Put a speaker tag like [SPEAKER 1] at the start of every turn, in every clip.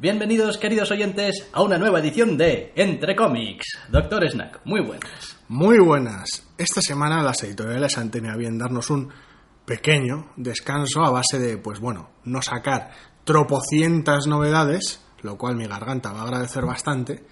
[SPEAKER 1] Bienvenidos, queridos oyentes, a una nueva edición de Entre Cómics. Doctor Snack, muy buenas.
[SPEAKER 2] Muy buenas. Esta semana las editoriales han tenido a bien darnos un pequeño descanso a base de, pues bueno, no sacar tropocientas novedades, lo cual mi garganta va a agradecer bastante.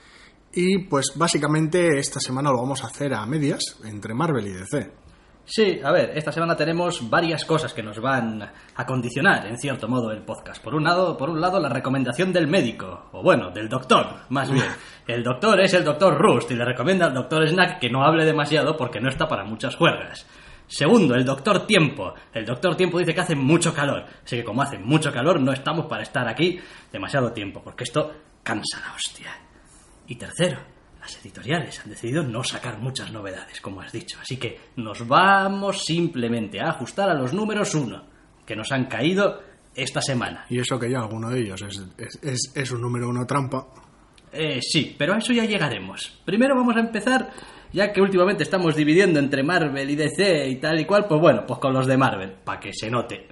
[SPEAKER 2] Y pues básicamente esta semana lo vamos a hacer a medias entre Marvel y DC.
[SPEAKER 1] Sí, a ver, esta semana tenemos varias cosas que nos van a condicionar, en cierto modo, el podcast. Por un lado, por un lado la recomendación del médico, o bueno, del doctor, más bien. El doctor es el doctor Rust y le recomienda al doctor Snack que no hable demasiado porque no está para muchas juergas. Segundo, el doctor Tiempo. El doctor Tiempo dice que hace mucho calor. Así que como hace mucho calor, no estamos para estar aquí demasiado tiempo, porque esto cansa la hostia. Y tercero, las editoriales han decidido no sacar muchas novedades, como has dicho. Así que nos vamos simplemente a ajustar a los números uno, que nos han caído esta semana.
[SPEAKER 2] Y eso que ya alguno de ellos es, es, es, es un número uno trampa.
[SPEAKER 1] Eh, sí, pero a eso ya llegaremos. Primero vamos a empezar, ya que últimamente estamos dividiendo entre Marvel y DC y tal y cual, pues bueno, pues con los de Marvel, para que se note.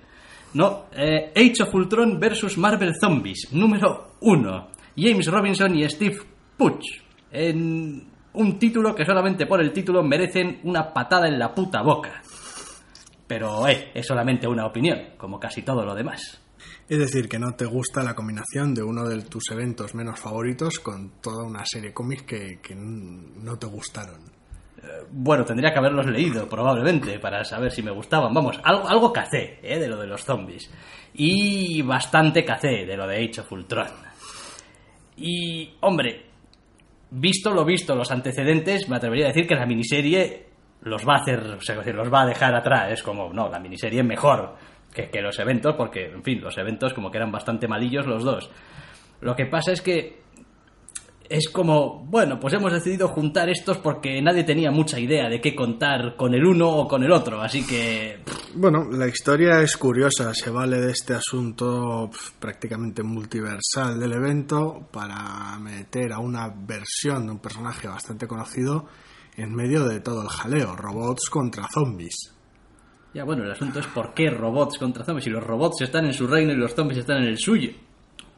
[SPEAKER 1] No, eh, Age of Ultron versus Marvel Zombies, número uno. James Robinson y Steve Puch. En un título que solamente por el título merecen una patada en la puta boca. Pero eh, es solamente una opinión, como casi todo lo demás.
[SPEAKER 2] Es decir, que no te gusta la combinación de uno de tus eventos menos favoritos con toda una serie cómics que, que no te gustaron.
[SPEAKER 1] Bueno, tendría que haberlos leído, probablemente, para saber si me gustaban. Vamos, algo, algo cacé, ¿eh? De lo de los zombies. Y bastante cacé de lo de Age of Ultron. Y, hombre, visto lo visto, los antecedentes, me atrevería a decir que la miniserie los va a hacer, los va a dejar atrás. Es como, no, la miniserie es mejor que, que los eventos, porque, en fin, los eventos como que eran bastante malillos los dos. Lo que pasa es que es como, bueno, pues hemos decidido juntar estos porque nadie tenía mucha idea de qué contar con el uno o con el otro, así que...
[SPEAKER 2] Bueno, la historia es curiosa, se vale de este asunto prácticamente multiversal del evento para meter a una versión de un personaje bastante conocido en medio de todo el jaleo, robots contra zombies.
[SPEAKER 1] Ya, bueno, el asunto es por qué robots contra zombies, si los robots están en su reino y los zombies están en el suyo.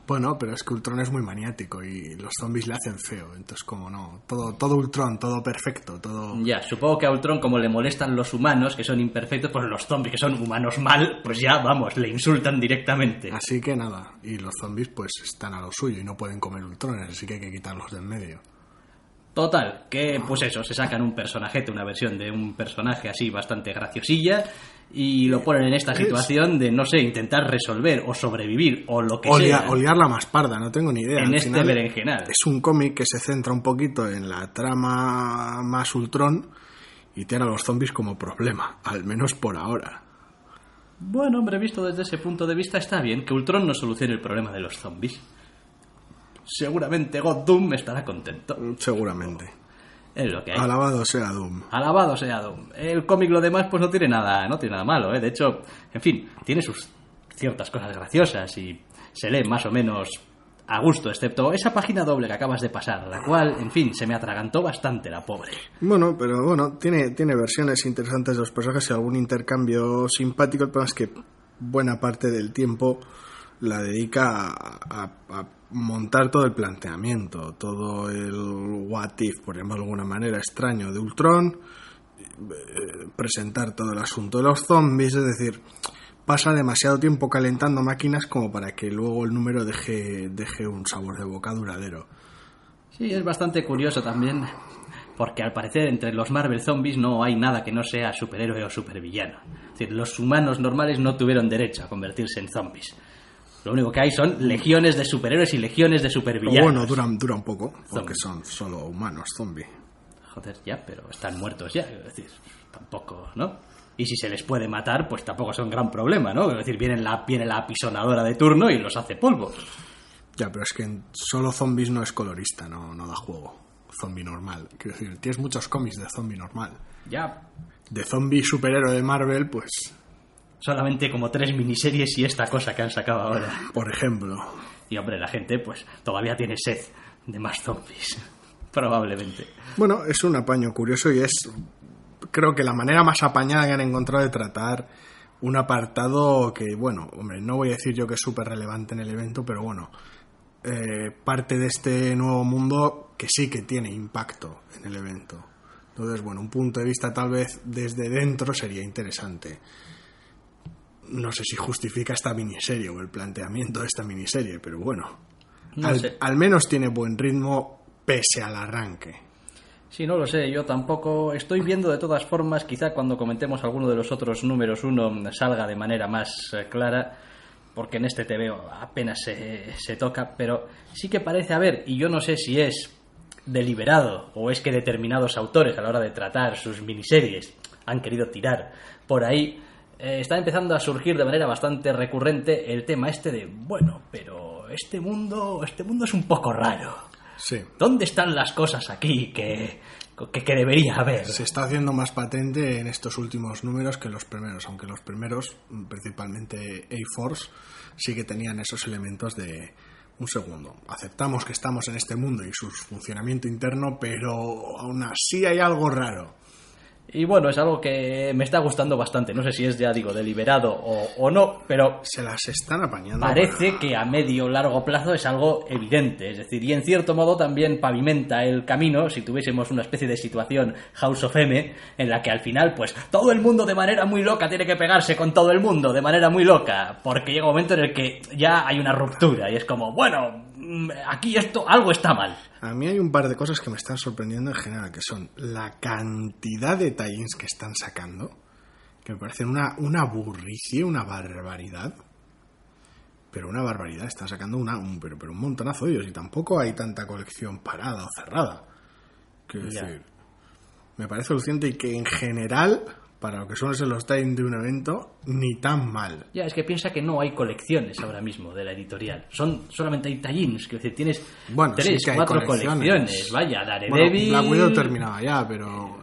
[SPEAKER 2] Bueno, pero es que Ultron es muy maniático y los zombies le hacen feo, entonces como no, todo, todo Ultron, todo perfecto, todo...
[SPEAKER 1] Ya, supongo que a Ultron como le molestan los humanos, que son imperfectos, pues los zombies, que son humanos mal, pues ya, vamos, le insultan directamente.
[SPEAKER 2] Así que nada, y los zombies pues están a lo suyo y no pueden comer Ultrones, así que hay que quitarlos del medio.
[SPEAKER 1] Total, que pues eso, se sacan un personajete, una versión de un personaje así bastante graciosilla y lo ponen en esta situación de, no sé, intentar resolver o sobrevivir o lo que
[SPEAKER 2] O, lia-
[SPEAKER 1] sea
[SPEAKER 2] o liarla más parda, no tengo ni idea.
[SPEAKER 1] en
[SPEAKER 2] Al
[SPEAKER 1] este
[SPEAKER 2] final
[SPEAKER 1] berenjenal.
[SPEAKER 2] Es un cómic que se centra un poquito en la trama más Ultron y tiene a los zombies como problema, al menos por ahora.
[SPEAKER 1] Bueno, hombre, visto desde ese punto de vista está bien que Ultron no solucione el problema de los zombies. Seguramente God Doom estará contento.
[SPEAKER 2] Seguramente.
[SPEAKER 1] Es lo que hay.
[SPEAKER 2] Alabado sea Doom.
[SPEAKER 1] Alabado sea Doom. El cómic lo demás pues no tiene nada, no tiene nada malo, ¿eh? De hecho, en fin, tiene sus ciertas cosas graciosas y se lee más o menos a gusto, excepto esa página doble que acabas de pasar, la cual, en fin, se me atragantó bastante la pobre.
[SPEAKER 2] Bueno, pero bueno, tiene, tiene versiones interesantes de los personajes y algún intercambio simpático. El problema es que buena parte del tiempo la dedica a, montar todo el planteamiento, todo el what if, por llamarlo de alguna manera, extraño de Ultron, eh, presentar todo el asunto de los zombies, es decir, pasa demasiado tiempo calentando máquinas como para que luego el número deje, deje un sabor de boca duradero.
[SPEAKER 1] Sí, es bastante curioso también, porque al parecer entre los Marvel Zombies no hay nada que no sea superhéroe o supervillano. Es decir, los humanos normales no tuvieron derecho a convertirse en zombies. Lo único que hay son legiones de superhéroes y legiones de supervillanos.
[SPEAKER 2] bueno, dura, dura un poco, porque son solo humanos zombies.
[SPEAKER 1] Joder, ya, pero están muertos ya. Es decir, tampoco, ¿no? Y si se les puede matar, pues tampoco es un gran problema, ¿no? Es decir, viene la, viene la apisonadora de turno y los hace polvo.
[SPEAKER 2] Ya, pero es que solo zombies no es colorista, no, no da juego. Zombie normal. Quiero decir, tienes muchos cómics de zombie normal.
[SPEAKER 1] Ya,
[SPEAKER 2] De zombie superhéroe de Marvel, pues,
[SPEAKER 1] solamente como tres miniseries y esta cosa que han sacado ahora.
[SPEAKER 2] por ejemplo.
[SPEAKER 1] Y hombre, la gente pues todavía tiene sed de más zombies. Probablemente.
[SPEAKER 2] Bueno, es un apaño curioso y es, creo que la manera más apañada que han encontrado de tratar un apartado que, bueno, hombre, no voy a decir yo que es súper relevante en el evento, pero bueno, eh, parte de este nuevo mundo que sí que tiene impacto en el evento. Entonces, bueno, un punto de vista tal vez desde dentro sería interesante. No sé si justifica esta miniserie o el planteamiento de esta miniserie, pero bueno,
[SPEAKER 1] No
[SPEAKER 2] al,
[SPEAKER 1] sé.
[SPEAKER 2] al menos tiene buen ritmo pese al arranque.
[SPEAKER 1] Sí, no lo sé, yo tampoco estoy viendo de todas formas, quizá cuando comentemos alguno de los otros números uno salga de manera más eh, clara, porque en este TVO apenas se, se toca, pero sí que parece haber, y yo no sé si es deliberado o es que determinados autores a la hora de tratar sus miniseries han querido tirar por ahí, eh, está empezando a surgir de manera bastante recurrente el tema este de, bueno, pero este mundo, este mundo es un poco raro.
[SPEAKER 2] Sí.
[SPEAKER 1] ¿Dónde están las cosas aquí que, que, que debería haber?
[SPEAKER 2] Se está haciendo más patente en estos últimos números que los primeros, aunque los primeros, principalmente A-Force, sí que tenían esos elementos de un segundo. Aceptamos que estamos en este mundo y su funcionamiento interno, pero aún así hay algo raro.
[SPEAKER 1] Y bueno, es algo que me está gustando bastante. No sé si es, ya digo, deliberado o, o no, pero
[SPEAKER 2] Se las están apañando.
[SPEAKER 1] parece que a medio o largo plazo es algo evidente. Es decir, y en cierto modo también pavimenta el camino si tuviésemos una especie de situación House of M en la que al final, pues todo el mundo de manera muy loca tiene que pegarse con todo el mundo de manera muy loca. Porque llega un momento en el que ya hay una ruptura y es como, bueno, aquí esto, algo está mal.
[SPEAKER 2] A mí hay un par de cosas que me están sorprendiendo en general, que son la cantidad de tie que están sacando, que me parecen una, una burricie, una barbaridad. Pero una barbaridad, están sacando una, un, pero, pero un montonazo de ellos y tampoco hay tanta colección parada o cerrada. Quiero decir, me parece luciente y que en general, para lo que ser los tie de un evento, ni tan mal.
[SPEAKER 1] Ya, es que piensa que no hay colecciones ahora mismo de la editorial. Son solamente hay tallins, que decir, tienes
[SPEAKER 2] Bueno, sí
[SPEAKER 1] tres,
[SPEAKER 2] que hay
[SPEAKER 1] cuatro
[SPEAKER 2] colecciones.
[SPEAKER 1] colecciones. Vaya,
[SPEAKER 2] Bueno,
[SPEAKER 1] Daredevil.
[SPEAKER 2] Black Widow terminaba ya, pero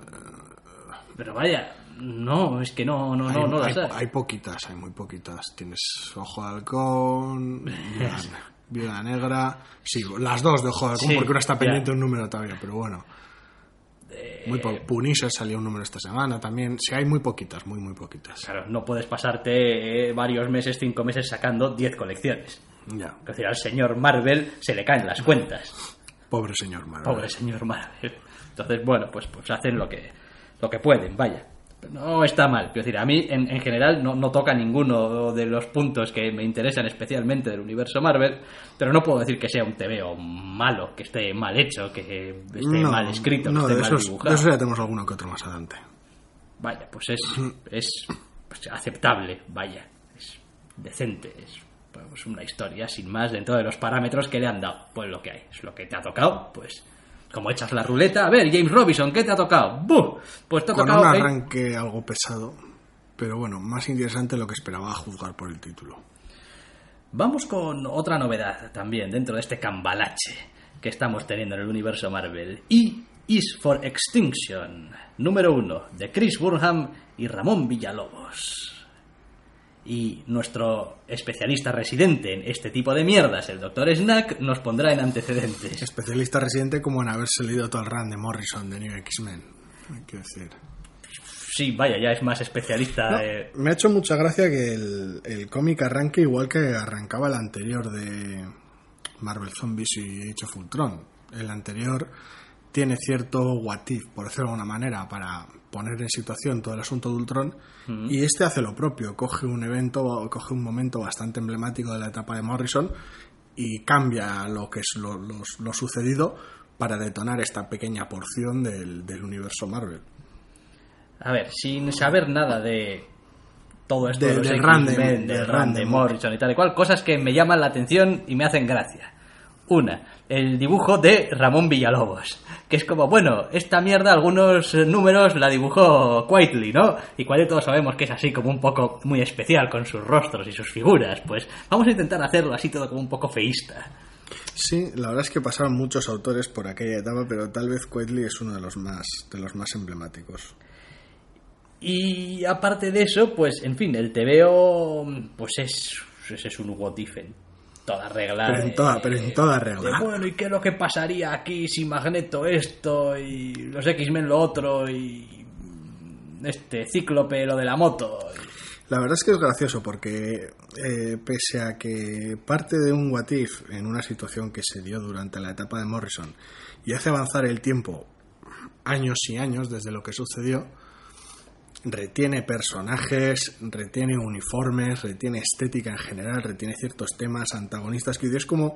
[SPEAKER 1] Pero vaya, no, es que no, no, no,
[SPEAKER 2] hay,
[SPEAKER 1] no las
[SPEAKER 2] hay-
[SPEAKER 1] hay.
[SPEAKER 2] hay poquitas, hay muy poquitas. Tienes Ojo de Halcón, Viuda, Viuda Negra. Sí, las dos de Ojo de Halcón,
[SPEAKER 1] Sí,
[SPEAKER 2] porque una está
[SPEAKER 1] ya.
[SPEAKER 2] pendiente de un número todavía, pero bueno. Muy po- Punisher salió un número esta semana también. Sí, hay muy poquitas, muy, muy poquitas.
[SPEAKER 1] Claro, no puedes pasarte eh, varios meses, cinco meses sacando 10 colecciones.
[SPEAKER 2] Ya,
[SPEAKER 1] Es decir, al señor Marvel se le caen las cuentas.
[SPEAKER 2] pobre señor Marvel.
[SPEAKER 1] Pobre señor Marvel. Entonces, bueno, pues, pues hacen lo que, lo que pueden, vaya. No está mal. Quiero decir, a mí en, en general no, no toca ninguno de los puntos que me interesan especialmente del universo Marvel, pero no puedo decir que sea un TVO malo, que esté mal hecho, que esté
[SPEAKER 2] No,
[SPEAKER 1] mal escrito,
[SPEAKER 2] no,
[SPEAKER 1] que
[SPEAKER 2] de
[SPEAKER 1] esté mal
[SPEAKER 2] esos,
[SPEAKER 1] dibujado.
[SPEAKER 2] de esos ya tenemos alguno que otro más adelante.
[SPEAKER 1] Vaya, pues es, es pues, aceptable, vaya, es decente, es pues, una historia sin más dentro de los parámetros que le han dado. Pues lo que hay, es lo que te ha tocado, pues como echas la ruleta, a ver, James Robinson, ¿qué te ha tocado? ¡Buh! Pues te ha
[SPEAKER 2] Con
[SPEAKER 1] tocado...
[SPEAKER 2] un
[SPEAKER 1] eh,
[SPEAKER 2] arranque algo pesado, pero bueno, más interesante de lo que esperaba a juzgar por el título.
[SPEAKER 1] Vamos con otra novedad también dentro de este cambalache que estamos teniendo en el universo Marvel. E is for Extinction, número uno, de Chris Burnham y Ramón Villalobos. Y nuestro especialista residente en este tipo de mierdas, el Dr. Snack, nos pondrá en antecedentes.
[SPEAKER 2] Especialista residente como en haberse leído todo el run de Morrison de New X-Men. Hay que decir.
[SPEAKER 1] Sí, vaya, ya es más especialista.
[SPEAKER 2] No,
[SPEAKER 1] eh,
[SPEAKER 2] me ha hecho mucha gracia que el, el cómic arranque igual que arrancaba el anterior de Marvel Zombies y Age of Ultron. El anterior tiene cierto what if, por decirlo de alguna manera, para poner en situación todo el asunto de Ultron. Y este hace lo propio, coge un evento, coge un momento bastante emblemático de la etapa de Morrison y cambia lo que es lo, lo- lo sucedido para detonar esta pequeña porción del, del universo Marvel.
[SPEAKER 1] A ver, sin saber nada de todo esto
[SPEAKER 2] De-
[SPEAKER 1] de
[SPEAKER 2] del de
[SPEAKER 1] Morrison y tal y cual, cosas que me llaman la atención y me hacen gracia. Una, el dibujo de Ramón Villalobos, que es como, bueno, esta mierda algunos números la dibujó Quietly, ¿no? Y Quietly todos sabemos que es así como un poco muy especial con sus rostros y sus figuras, pues vamos a intentar hacerlo así todo como un poco feísta.
[SPEAKER 2] Sí, la verdad es que pasaron muchos autores por aquella etapa, pero tal vez Quaitly es uno de los más, de los más emblemáticos.
[SPEAKER 1] Y aparte de eso, pues, en fin, el TVO, pues es, pues es un en toda regla.
[SPEAKER 2] Pero en toda, pero en toda regla.
[SPEAKER 1] de, bueno, ¿y qué es lo que pasaría aquí si Magneto esto y los X-Men lo otro y este Cíclope lo de la moto?
[SPEAKER 2] La verdad es que es gracioso porque eh, pese a que parte de un what if en una situación que se dio durante la etapa de Morrison y hace avanzar el tiempo años y años desde lo que sucedió, retiene personajes, retiene uniformes, retiene estética en general, retiene ciertos temas antagonistas que es como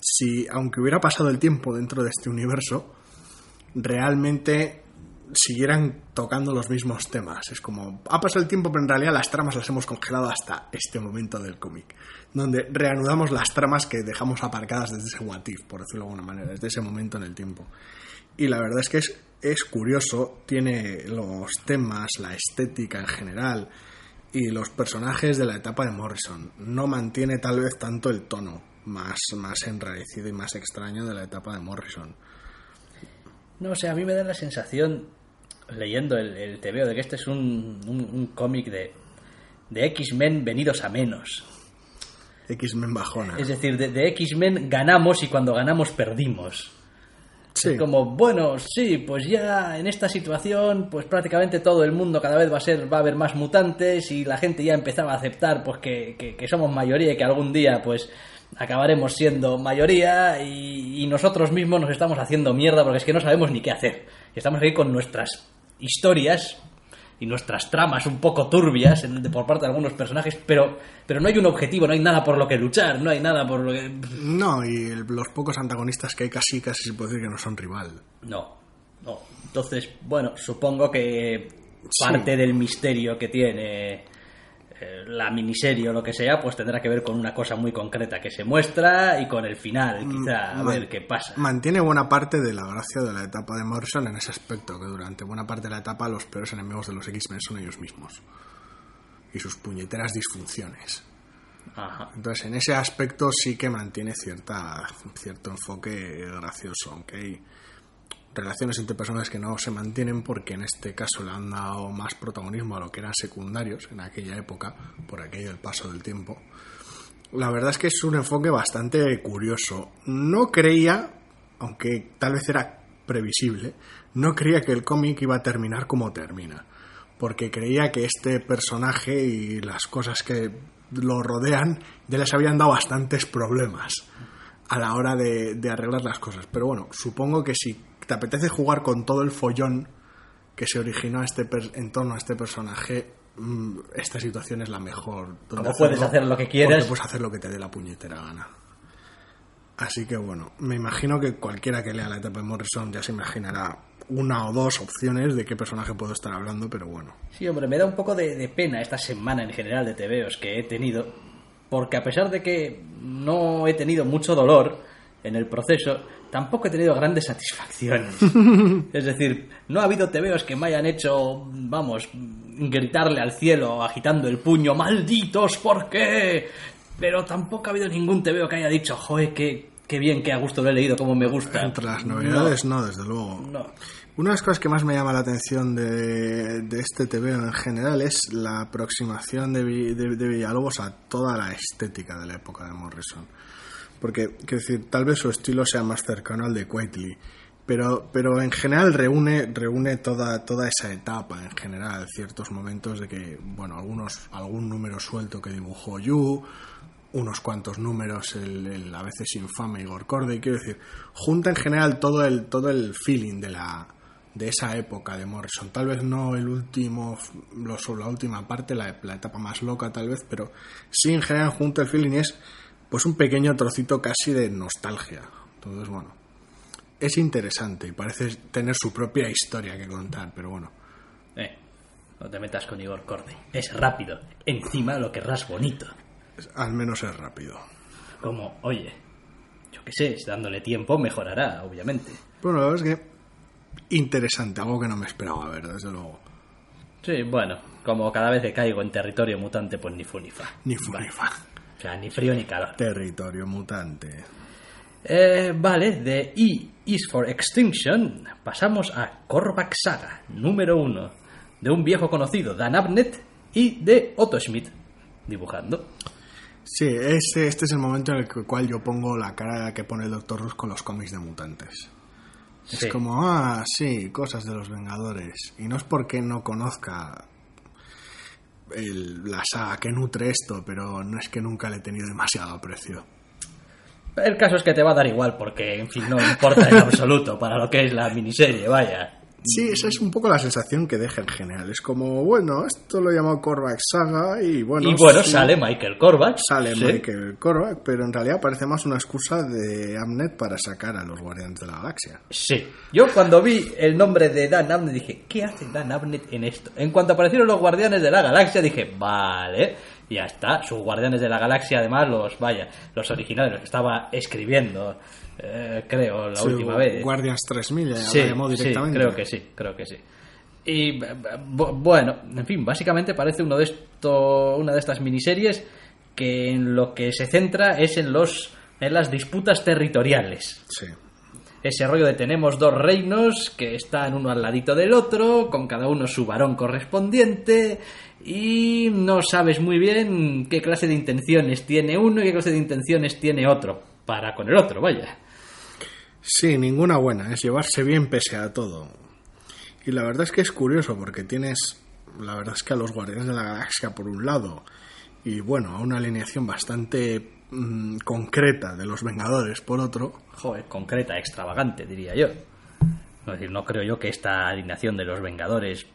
[SPEAKER 2] si, aunque hubiera pasado el tiempo dentro de este universo, realmente siguieran tocando los mismos temas. Es como, ha pasado el tiempo, pero en realidad las tramas las hemos congelado hasta este momento del cómic, donde reanudamos las tramas que dejamos aparcadas desde ese what if, por decirlo de alguna manera, desde ese momento en el tiempo. Y la verdad es que es, es curioso, tiene los temas, la estética en general y los personajes de la etapa de Morrison. No mantiene tal vez tanto el tono más, más enrarecido y más extraño de la etapa de Morrison.
[SPEAKER 1] No sé, a mí me da la sensación, leyendo el, el TVO, de que este es un, un, un cómic de, de X-Men venidos a menos.
[SPEAKER 2] X-Men bajona.
[SPEAKER 1] Es decir, de, de X-Men ganamos y cuando ganamos perdimos.
[SPEAKER 2] Sí.
[SPEAKER 1] Es como, bueno, sí, pues ya en esta situación, pues prácticamente todo el mundo cada vez va a ser, va a haber más mutantes y la gente ya empezaba a aceptar pues que, que- que somos mayoría y que algún día pues acabaremos siendo mayoría y, y nosotros mismos nos estamos haciendo mierda porque es que no sabemos ni qué hacer. Estamos aquí con nuestras historias y nuestras tramas un poco turbias en- de- por parte de algunos personajes, pero, pero no hay un objetivo, no hay nada por lo que luchar, no hay nada por lo que...
[SPEAKER 2] No, y el- los pocos antagonistas que hay casi, casi se puede decir que no son rival.
[SPEAKER 1] No, no. Entonces, bueno, supongo que parte del misterio que tiene la miniserie o lo que sea, pues tendrá que ver con una cosa muy concreta que se muestra y con el final, quizá, a
[SPEAKER 2] Man-
[SPEAKER 1] ver qué pasa.
[SPEAKER 2] Mantiene buena parte de la gracia de la etapa de Morrison en ese aspecto, que durante buena parte de la etapa los peores enemigos de los X-Men son ellos mismos. Y sus puñeteras disfunciones.
[SPEAKER 1] Ajá.
[SPEAKER 2] Entonces, en ese aspecto sí que mantiene cierta, cierto enfoque gracioso, aunque hay relaciones entre personas que no se mantienen porque en este caso le han dado más protagonismo a lo que eran secundarios en aquella época, por aquello del paso del tiempo. La verdad es que es un enfoque bastante curioso. No creía, aunque tal vez era previsible, no creía que el cómic iba a terminar como termina. Porque creía que este personaje y las cosas que lo rodean ya les habían dado bastantes problemas a la hora de, de arreglar las cosas. Pero bueno, supongo que si te apetece jugar con todo el follón que se originó a este per- en torno a este personaje, mm, esta situación es la mejor.
[SPEAKER 1] Como puedes hacer lo que quieras.
[SPEAKER 2] porque puedes hacer lo que te dé la puñetera gana. Así que bueno, me imagino que cualquiera que lea la etapa de Morrison ya se imaginará una o dos opciones de qué personaje puedo estar hablando, pero bueno.
[SPEAKER 1] Sí, hombre, me da un poco de, de pena esta semana en general de TVOs que he tenido, porque a pesar de que no he tenido mucho dolor en el proceso, tampoco he tenido grandes satisfacciones. es decir, no ha habido TVOs que me hayan hecho, vamos, gritarle al cielo agitando el puño, malditos, ¿por qué? Pero tampoco ha habido ningún TVO que haya dicho, joder, qué, qué bien, qué a gusto lo he leído, cómo me gusta.
[SPEAKER 2] Entre las novedades, no, desde luego.
[SPEAKER 1] No.
[SPEAKER 2] Una de las cosas que más me llama la atención de, de este TV en general es la aproximación de, Vi- de- de Villalobos a toda la estética de la época de Morrison. Porque, quiero decir, tal vez su estilo sea más cercano al de Quaitley, pero, pero en general reúne, reúne toda, toda esa etapa, en general, ciertos momentos de que, bueno, algunos, algún número suelto que dibujó Yu, unos cuantos números, el, a veces infame Igor Corday, quiero decir, junta en general todo el, todo el feeling de la de esa época de Morrison. Tal vez no el último, lo, la última parte, la, la etapa más loca tal vez, pero sí en general junta el feeling es pues un pequeño trocito casi de nostalgia. Entonces, bueno, es interesante y parece tener su propia historia que contar, pero bueno.
[SPEAKER 1] Eh, no te metas con Igor Corday. Es rápido. Encima lo querrás bonito.
[SPEAKER 2] Al menos es rápido.
[SPEAKER 1] Como, oye, yo qué sé, dándole tiempo mejorará, obviamente.
[SPEAKER 2] Bueno, la verdad es que interesante, algo que no me esperaba ver, desde luego.
[SPEAKER 1] Sí, bueno, como cada vez que caigo en territorio mutante, pues ni fu ni fa.
[SPEAKER 2] Ni fu ni fa.
[SPEAKER 1] O sea, ni frío ni calor.
[SPEAKER 2] Territorio mutante.
[SPEAKER 1] Eh, vale, de E is for Extinction pasamos a Korvac Saga, número uno, de un viejo conocido, Dan Abnett, y de Otto Schmidt, dibujando.
[SPEAKER 2] Sí, este, este es el momento en el cual yo pongo la cara que pone el Doctor Ruth con los cómics de mutantes.
[SPEAKER 1] Sí.
[SPEAKER 2] Es como, ah, sí, cosas de los Vengadores. Y no es porque no conozca el- la saga que nutre esto, pero no es que nunca le he tenido demasiado aprecio.
[SPEAKER 1] El caso es que te va a dar igual, porque, en fin, no importa en absoluto para lo que es la miniserie, vaya.
[SPEAKER 2] Sí, esa es un poco la sensación que deja en general. Es como, bueno, esto lo he llamado Korvac Saga y bueno...
[SPEAKER 1] y bueno,
[SPEAKER 2] sí,
[SPEAKER 1] sale Michael Korvac.
[SPEAKER 2] Sale
[SPEAKER 1] sí.
[SPEAKER 2] Michael Korvac, pero en realidad parece más una excusa de Amnet para sacar a los Guardianes de la Galaxia.
[SPEAKER 1] Sí. Yo cuando vi el nombre de Dan Abnett dije, ¿qué hace Dan Abnett en esto? En cuanto aparecieron los Guardianes de la Galaxia dije, vale, ya está. Sus Guardianes de la Galaxia, además, los, vaya, los originales, los que estaba escribiendo, eh, creo, la
[SPEAKER 2] Sí,
[SPEAKER 1] última vez.
[SPEAKER 2] Guardians 3000, ya
[SPEAKER 1] Sí,
[SPEAKER 2] llamó
[SPEAKER 1] sí,
[SPEAKER 2] directamente.
[SPEAKER 1] creo que sí, creo que sí. Y bu- bueno, en fin, básicamente parece uno de esto, una de estas miniseries que en lo que se centra es en los en las disputas territoriales.
[SPEAKER 2] Sí.
[SPEAKER 1] Ese rollo de tenemos dos reinos que están uno al ladito del otro, con cada uno su varón correspondiente, y no sabes muy bien qué clase de intenciones tiene uno y qué clase de intenciones tiene otro, para con el otro, vaya.
[SPEAKER 2] Sí, ninguna buena, es llevarse bien pese a todo. Y la verdad es que es curioso porque tienes, la verdad es que a los Guardianes de la Galaxia por un lado y bueno, a una alineación bastante mm, concreta de los Vengadores por otro.
[SPEAKER 1] Joder, concreta, extravagante, diría yo. Es decir, no creo yo que esta alineación de los Vengadores.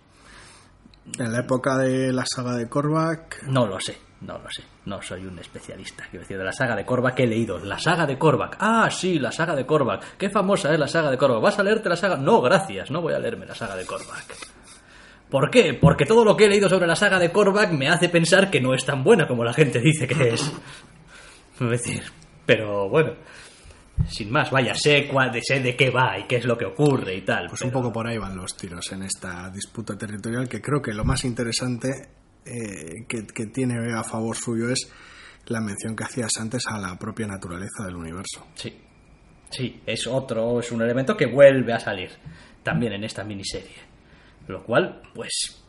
[SPEAKER 2] En la época de la saga de Korvac,
[SPEAKER 1] No lo sé, no lo sé. No soy un especialista. Quiero decir, de la saga de Korvac he leído. La saga de Korvac. Ah, sí, la saga de Korvac. Qué famosa es la saga de Korvac. ¿Vas a leerte la saga? No, gracias. No voy a leerme la saga de Korvac. ¿Por qué? Porque todo lo que he leído sobre la saga de Korvac me hace pensar que no es tan buena como la gente dice que es. Es decir, pero bueno. Sin más, vaya, sé, cuál, sé de qué va y qué es lo que ocurre y tal.
[SPEAKER 2] pues un poco por ahí van los tiros en esta disputa territorial que creo que lo más interesante eh, que, que tiene a favor suyo es la mención que hacías antes a la propia naturaleza del universo.
[SPEAKER 1] Sí, sí, es otro, es un elemento que vuelve a salir también en esta miniserie. Lo cual, pues,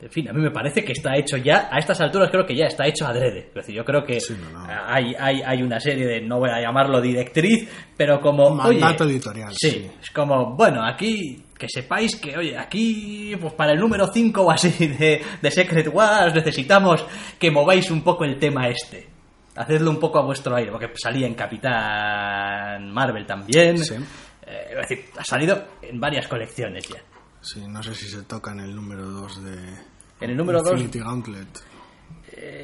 [SPEAKER 1] en fin, a mí me parece que está hecho ya, a estas alturas creo que ya está hecho adrede. Es decir, yo creo que
[SPEAKER 2] Sí, no, no.
[SPEAKER 1] Hay, hay, hay una serie de, no voy a llamarlo directriz, pero como...
[SPEAKER 2] Un mandato
[SPEAKER 1] oye,
[SPEAKER 2] editorial,
[SPEAKER 1] Sí,
[SPEAKER 2] sí.
[SPEAKER 1] es como, bueno, aquí que sepáis que, oye, aquí, pues para el número 5 o así de, de Secret Wars necesitamos que mováis un poco el tema este. Hacedlo un poco a vuestro aire, porque salía en Capitán Marvel también.
[SPEAKER 2] Sí.
[SPEAKER 1] Eh, es decir, ha salido en varias colecciones ya.
[SPEAKER 2] Sí, no sé si se toca en el número 2 de
[SPEAKER 1] En el número dos-
[SPEAKER 2] Infinity Gauntlet.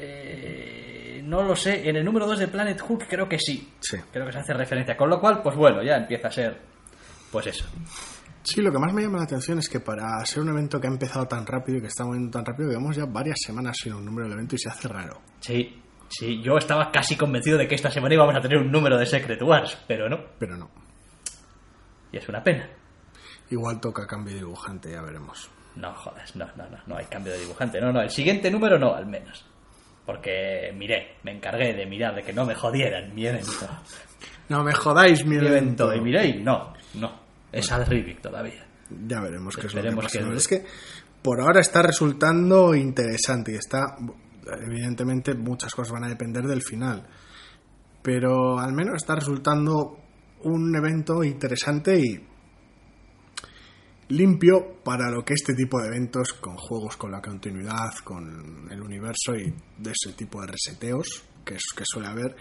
[SPEAKER 1] Eh, no lo sé, en el número 2 de Planet Hook creo que sí.
[SPEAKER 2] Sí.
[SPEAKER 1] Creo que se hace referencia. Con lo cual, pues bueno, ya empieza a ser, pues eso.
[SPEAKER 2] Sí, lo que más me llama la atención es que para ser un evento que ha empezado tan rápido y que está moviendo tan rápido, llevamos ya varias semanas sin un número del evento y se hace raro.
[SPEAKER 1] Sí, sí, yo estaba casi convencido de que esta semana íbamos a tener un número de Secret Wars, pero no.
[SPEAKER 2] Pero no.
[SPEAKER 1] Y es una pena.
[SPEAKER 2] Igual toca cambio de dibujante, ya veremos.
[SPEAKER 1] No jodas, no, no, no, no hay cambio de dibujante. No, no, el siguiente número no, al menos. Porque miré, me encargué de mirar, de que no me jodieran mi evento.
[SPEAKER 2] No me jodáis mi evento.
[SPEAKER 1] evento, y miré y no, no. Es al Rivik todavía.
[SPEAKER 2] Ya veremos qué es lo que pasa.
[SPEAKER 1] que-
[SPEAKER 2] Es que por ahora está resultando interesante y está, evidentemente, muchas cosas van a depender del final. Pero al menos está resultando un evento interesante y limpio para lo que este tipo de eventos con juegos con la continuidad, con el universo y de ese tipo de reseteos que, es, que suele haber,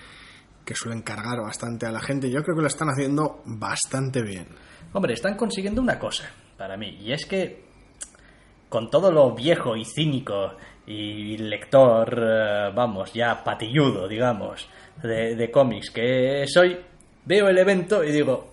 [SPEAKER 2] que suelen cargar bastante a la gente. Yo creo que lo están haciendo bastante bien.
[SPEAKER 1] Hombre, están consiguiendo una cosa para mí, y es que con todo lo viejo y cínico y lector, eh, vamos, ya patilludo, digamos, de, de cómics que soy, veo el evento y digo,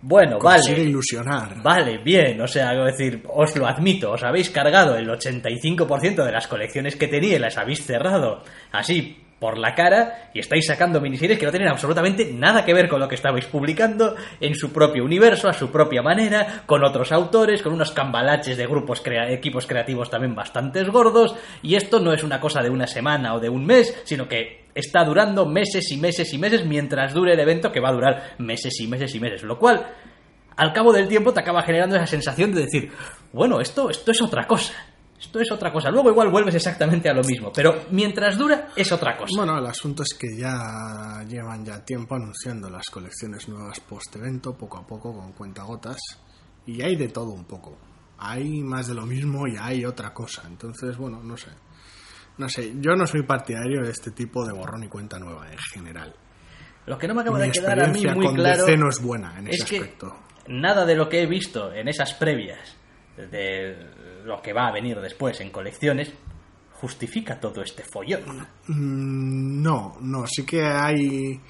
[SPEAKER 1] bueno,
[SPEAKER 2] Consigue
[SPEAKER 1] vale,
[SPEAKER 2] ilusionar.
[SPEAKER 1] Vale, bien, o sea, decir, os lo admito, os habéis cargado el 85% de las colecciones que tenía y las habéis cerrado así por la cara y estáis sacando miniseries que no tienen absolutamente nada que ver con lo que estabais publicando en su propio universo, a su propia manera, con otros autores, con unos cambalaches de grupos, equipos creativos también bastantes gordos y esto no es una cosa de una semana o de un mes, sino que está durando meses y meses y meses mientras dure el evento que va a durar meses y meses y meses. Lo cual, al cabo del tiempo, te acaba generando esa sensación de decir, bueno, esto, esto es otra cosa. Esto es otra cosa. Luego igual vuelves exactamente a lo mismo, pero mientras dura es otra cosa.
[SPEAKER 2] Bueno, el asunto es que ya llevan ya tiempo anunciando las colecciones nuevas post-evento, poco a poco, con cuentagotas, y hay de todo un poco. Hay más de lo mismo y hay otra cosa. Entonces, bueno, no sé. No sé, yo no soy partidario de este tipo de borrón y cuenta nueva en general.
[SPEAKER 1] Lo que no me acaba
[SPEAKER 2] Mi
[SPEAKER 1] de quedar a mí muy
[SPEAKER 2] con
[SPEAKER 1] claro
[SPEAKER 2] DC no es buena en ese
[SPEAKER 1] es que
[SPEAKER 2] aspecto.
[SPEAKER 1] nada de lo que he visto en esas previas de lo que va a venir después en colecciones justifica todo este follón.
[SPEAKER 2] Mm, No, no, sí que hay.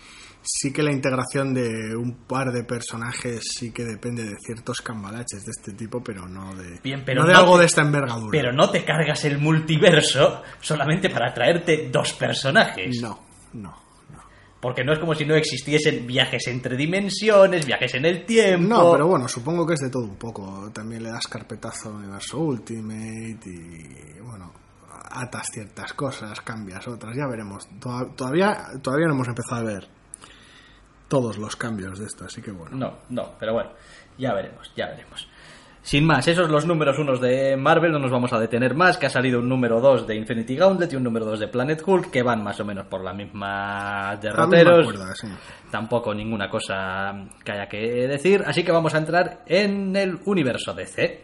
[SPEAKER 2] Sí que la integración de un par de personajes sí que depende de ciertos cambalaches de este tipo, pero no de,
[SPEAKER 1] Bien, pero
[SPEAKER 2] no de
[SPEAKER 1] no
[SPEAKER 2] algo
[SPEAKER 1] te-
[SPEAKER 2] de esta envergadura.
[SPEAKER 1] Pero no te cargas el multiverso solamente para traerte dos personajes.
[SPEAKER 2] No, no.
[SPEAKER 1] Porque no es como si no existiesen viajes entre dimensiones, viajes en el tiempo.
[SPEAKER 2] No, pero bueno, supongo que es de todo un poco. También le das carpetazo al universo Ultimate y bueno, atas ciertas cosas, cambias otras, ya veremos. Toda- Todavía, todavía no hemos empezado a ver todos los cambios de esto, así que bueno.
[SPEAKER 1] No, no, pero bueno, ya veremos, ya veremos. Sin más, esos los números unos de Marvel, no nos vamos a detener más, que ha salido un número 2 de Infinity Gauntlet y un número 2 de Planet Hulk, que van más o menos por la misma derroteros.
[SPEAKER 2] sí.
[SPEAKER 1] Tampoco ninguna cosa que haya que decir, así que vamos a entrar en el universo DC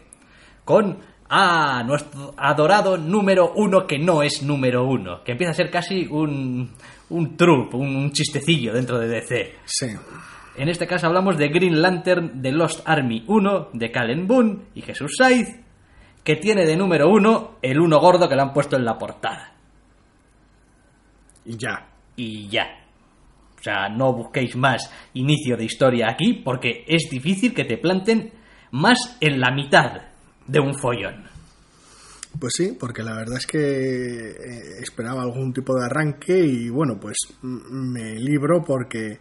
[SPEAKER 1] con a nuestro adorado número uno que no es número uno, que empieza a ser casi un, un trup, un, un chistecillo dentro de DC.
[SPEAKER 2] Sí.
[SPEAKER 1] En este caso hablamos de Green Lantern de Lost Army 1 de Callen Boone y Jesús Saiz, que tiene de número uno el uno gordo que le han puesto en la portada.
[SPEAKER 2] Y ya.
[SPEAKER 1] Y ya. O sea, no busquéis más inicio de historia aquí porque es difícil que te planten más en la mitad de un follón.
[SPEAKER 2] Pues sí, porque la verdad es que eh, esperaba algún tipo de arranque y bueno, pues me libro porque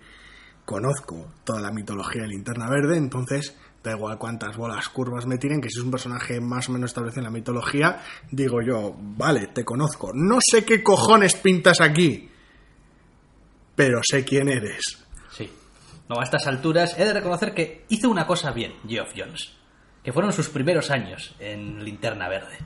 [SPEAKER 2] conozco toda la mitología de Linterna Verde, entonces da igual cuántas bolas curvas me tiren, que si es un personaje más o menos establecido en la mitología, digo yo, vale, te conozco, no sé qué cojones pintas aquí, pero sé quién eres.
[SPEAKER 1] Sí. No, a estas alturas he de reconocer que hizo una cosa bien, Geoff Jones, que fueron sus primeros años en Linterna Verde.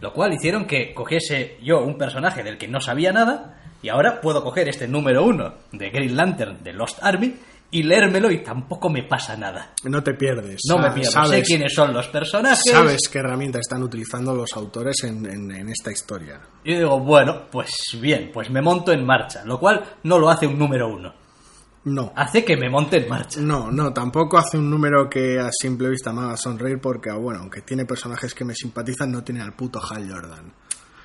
[SPEAKER 1] Lo cual hicieron que cogiese yo un personaje del que no sabía nada y ahora puedo coger este número uno de Green Lantern de Lost Army y leérmelo y tampoco me pasa nada.
[SPEAKER 2] No te pierdes.
[SPEAKER 1] No me
[SPEAKER 2] sa-
[SPEAKER 1] pierdo, sé
[SPEAKER 2] sabes-
[SPEAKER 1] quiénes son los personajes.
[SPEAKER 2] Sabes qué herramientas están utilizando los autores en- en- en esta historia.
[SPEAKER 1] Y yo digo, bueno, pues bien, pues me monto en marcha, lo cual no lo hace un número uno.
[SPEAKER 2] No.
[SPEAKER 1] Hace que me monte en marcha.
[SPEAKER 2] No, no, tampoco hace un número que a simple vista me haga sonreír porque, bueno, aunque tiene personajes que me simpatizan, no tiene al puto Hal Jordan.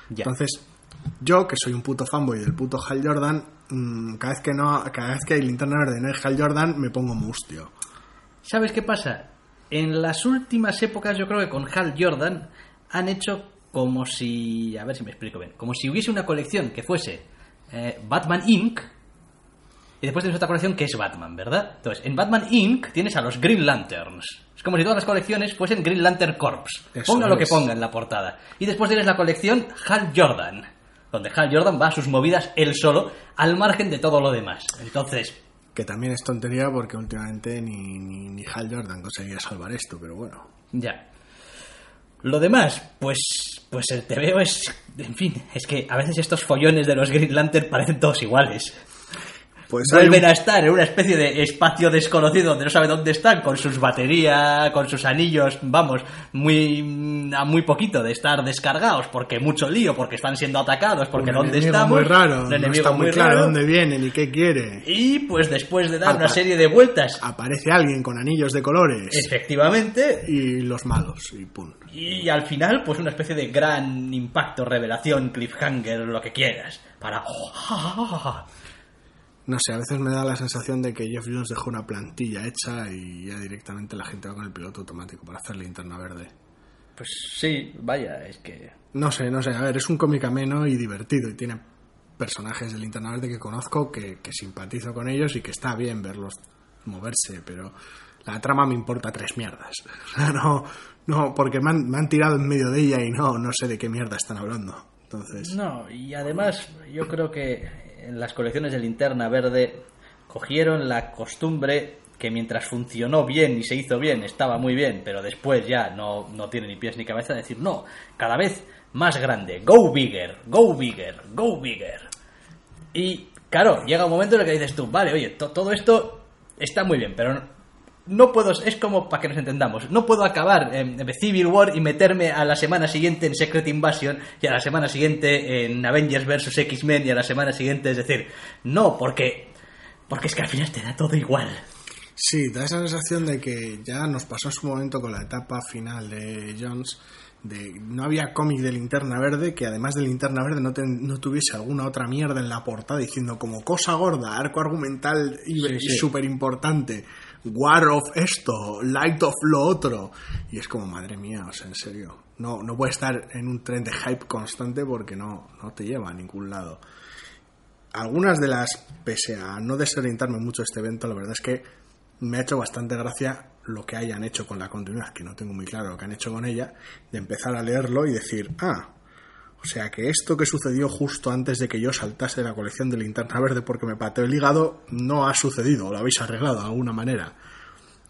[SPEAKER 1] Ya.
[SPEAKER 2] Entonces, yo, que soy un puto fanboy del puto Hal Jordan, mm, cada vez que no, cada vez que hay linterna verde no hay Hal Jordan, me pongo mustio.
[SPEAKER 1] ¿Sabes qué pasa? En las últimas épocas yo creo que con Hal Jordan han hecho como si... A ver si me explico bien. Como si hubiese una colección que fuese eh, Batman Inc. Y después tienes otra colección que es Batman, ¿verdad? Entonces, en Batman Inc. tienes a los Green Lanterns. Es como si todas las colecciones fuesen Green Lantern Corps.
[SPEAKER 2] Eso
[SPEAKER 1] Ponga lo que ponga en la portada. Y después tienes la colección Hal Jordan. Donde Hal Jordan va a sus movidas él solo, al margen de todo lo demás. Entonces,
[SPEAKER 2] Que también es tontería porque últimamente ni, ni, ni Hal Jordan conseguía salvar esto, pero bueno.
[SPEAKER 1] Ya. Lo demás, pues, pues el TVO es, en fin, es que a veces estos follones de los Green Lantern parecen todos iguales.
[SPEAKER 2] Pues
[SPEAKER 1] Vuelven
[SPEAKER 2] un-
[SPEAKER 1] a estar en una especie de espacio desconocido donde no sabe dónde están, con sus baterías, con sus anillos, vamos, muy a muy poquito de estar descargados, porque mucho lío, porque están siendo atacados, porque
[SPEAKER 2] un
[SPEAKER 1] dónde estamos.
[SPEAKER 2] muy raro,
[SPEAKER 1] un
[SPEAKER 2] no
[SPEAKER 1] enemigo
[SPEAKER 2] está muy,
[SPEAKER 1] muy
[SPEAKER 2] claro
[SPEAKER 1] raro.
[SPEAKER 2] dónde viene ni qué quiere.
[SPEAKER 1] Y pues después de dar
[SPEAKER 2] Apa-
[SPEAKER 1] una serie de vueltas,
[SPEAKER 2] Aparece alguien con anillos de colores
[SPEAKER 1] efectivamente,
[SPEAKER 2] y los malos y pum.
[SPEAKER 1] Y al final, pues una especie de gran impacto, revelación, cliffhanger, lo que quieras. Para...
[SPEAKER 2] No sé, a veces me da la sensación de que Jeff Jones dejó una plantilla hecha y ya directamente la gente va con el piloto automático para hacer linterna verde.
[SPEAKER 1] Pues sí, vaya, es que...
[SPEAKER 2] No sé, no sé, a ver, es un cómic ameno y divertido y tiene personajes de linterna verde que conozco, que, que simpatizo con ellos y que está bien verlos moverse, pero la trama me importa tres mierdas. O sea, no, no, porque me han, me han tirado en medio de ella y no, no sé de qué mierda están hablando. Entonces,
[SPEAKER 1] No, y además yo creo que en las colecciones de linterna verde cogieron la costumbre que mientras funcionó bien y se hizo bien, estaba muy bien, pero después ya no, no tiene ni pies ni cabeza, decir, no, cada vez más grande, go bigger, go bigger, go bigger. Y claro, llega un momento en el que dices tú, vale, oye, to- todo esto está muy bien, pero no, puedo, es como para que nos entendamos, no puedo acabar en, en Civil War y meterme a la semana siguiente en Secret Invasion y a la semana siguiente en Avengers vs. X-Men y a la semana siguiente, es decir, no, porque, porque es que al final te da todo igual.
[SPEAKER 2] Sí, da esa sensación de que ya nos pasó en su momento con la etapa final de Jones, de no había cómic de linterna verde que además de linterna verde no, ten- no tuviese alguna otra mierda en la portada diciendo como cosa gorda, arco argumental y,
[SPEAKER 1] Sí, sí.
[SPEAKER 2] súper importante, War of esto, Light of lo otro. Y es como, madre mía, o sea, en serio. No, no puede estar en un tren de hype constante porque no, no te lleva a ningún lado algunas de las, pese a no desorientarme mucho este evento, la verdad es que me ha hecho bastante gracia lo que hayan hecho con la continuidad, que no tengo muy claro lo que han hecho con ella, de empezar a leerlo y decir, ah, o sea que esto que sucedió justo antes de que yo saltase de la colección de linterna verde porque me pateó el hígado, no ha sucedido, lo habéis arreglado de alguna manera.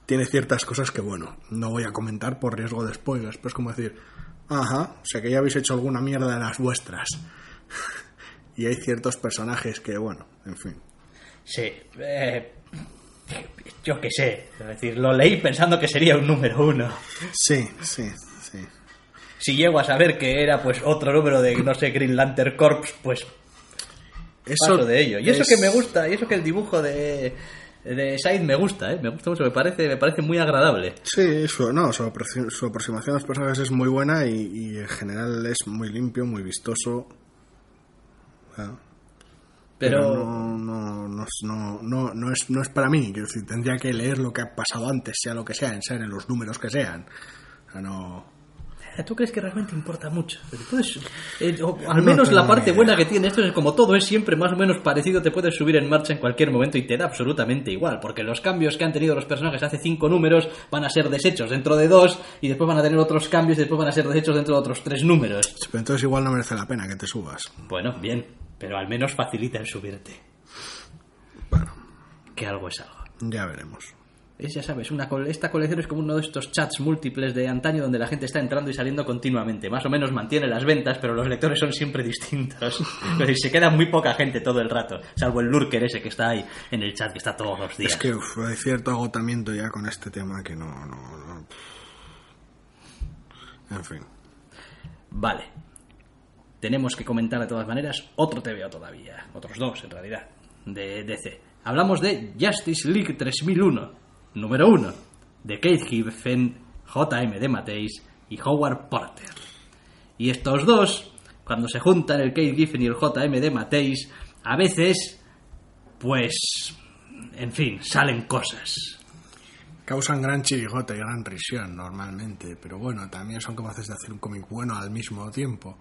[SPEAKER 2] Tiene ciertas cosas que, bueno, no voy a comentar por riesgo de spoilers, pero es como decir, ajá, o sea que ya habéis hecho alguna mierda de las vuestras. y hay ciertos personajes que, bueno, en fin.
[SPEAKER 1] Sí, eh, yo qué sé, es decir, lo leí pensando que sería un número uno.
[SPEAKER 2] Sí, sí, sí.
[SPEAKER 1] Si llego a saber que era pues otro número de, no sé, Green Lantern Corps, pues
[SPEAKER 2] Eso
[SPEAKER 1] paso de ello. Y eso
[SPEAKER 2] es-
[SPEAKER 1] que me gusta, y eso que el dibujo de, de Said me gusta, ¿eh? me gusta mucho, me parece, me parece muy agradable.
[SPEAKER 2] Sí, su, no, su, aproxi- su aproximación a los personajes es muy buena y, y en general es muy limpio, muy vistoso. Ah,
[SPEAKER 1] Pero,
[SPEAKER 2] no, no, no, es- no, no, no es, no es para mí. Decir, tendría que leer lo que ha pasado antes, sea lo que sea, sean en los números que sean. O sea, no.
[SPEAKER 1] ¿Tú crees que realmente importa mucho? Puedes- eh, o al
[SPEAKER 2] No
[SPEAKER 1] menos la parte buena que tiene esto es como todo es siempre más o menos parecido, te puedes subir en marcha en cualquier momento y te da absolutamente igual, porque los cambios que han tenido los personajes hace cinco números van a ser desechos dentro de dos y después van a tener otros cambios y después van a ser desechos dentro de otros tres números.
[SPEAKER 2] Pero entonces igual no merece la pena que te subas.
[SPEAKER 1] Bueno, bien, pero al menos facilita el subirte,
[SPEAKER 2] Bueno,
[SPEAKER 1] que algo es algo.
[SPEAKER 2] ya veremos.
[SPEAKER 1] Es, ya sabes, una esta colección es como uno de estos chats múltiples de antaño donde la gente está entrando y saliendo continuamente. Más o menos mantiene las ventas, pero los lectores son siempre distintos. Decir, se queda muy poca gente todo el rato, salvo el lurker ese que está ahí en el chat, que está todos los días.
[SPEAKER 2] Es que uf, hay cierto agotamiento ya con este tema que no, no, no. En fin.
[SPEAKER 1] Vale. Tenemos que comentar de todas maneras otro TVO todavía, otros dos en realidad, de DC. Hablamos de Justice League 3001, número 1, de Keith Giffen, J.M. de Mateis y Howard Porter. Y estos dos, cuando se juntan el Keith Giffen y el J.M. de Mateis, a veces, pues, en fin, salen cosas.
[SPEAKER 2] Causan gran chirigote y gran risión normalmente, pero bueno, también son capaces de hacer un cómic bueno al mismo tiempo.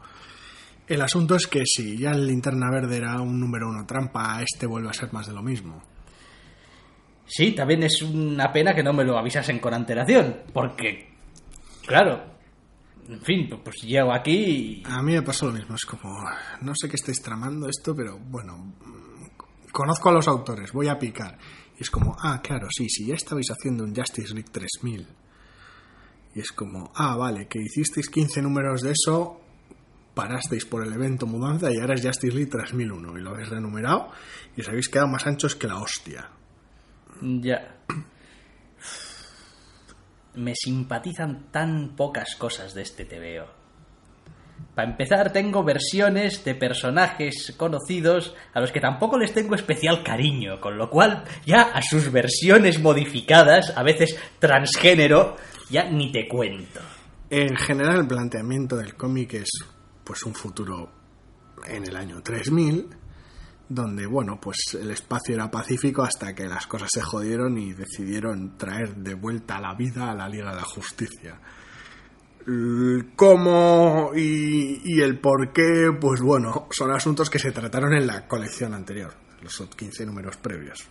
[SPEAKER 2] El asunto es que si ya el Linterna Verde era un número uno trampa, este vuelve a ser más de lo mismo.
[SPEAKER 1] Sí, también es una pena que no me lo avisasen con antelación, porque, claro, en fin, pues llego aquí y...
[SPEAKER 2] A mí me pasa lo mismo, es como, no sé qué estáis tramando esto, pero bueno, conozco a los autores, voy a picar. Y es como, ah, claro, sí, sí, ya estabais haciendo un Justice League 3000. Y es como, ah, vale, que hicisteis 15 números de eso, parasteis por el evento mudanza y ahora es Justice League 3001 y lo habéis renumerado y os habéis quedado más anchos que la hostia.
[SPEAKER 1] Ya. Me simpatizan tan pocas cosas de este TVO. Para empezar, tengo versiones de personajes conocidos a los que tampoco les tengo especial cariño, con lo cual ya a sus versiones modificadas, a veces transgénero, ya ni te cuento.
[SPEAKER 2] En general el planteamiento del cómic es pues un futuro en el año 3000 donde bueno pues el espacio era pacífico hasta que las cosas se jodieron y decidieron traer de vuelta a la vida a la Liga de la Justicia El cómo y, y el por qué pues bueno son asuntos que se trataron en la colección anterior los 15 números previos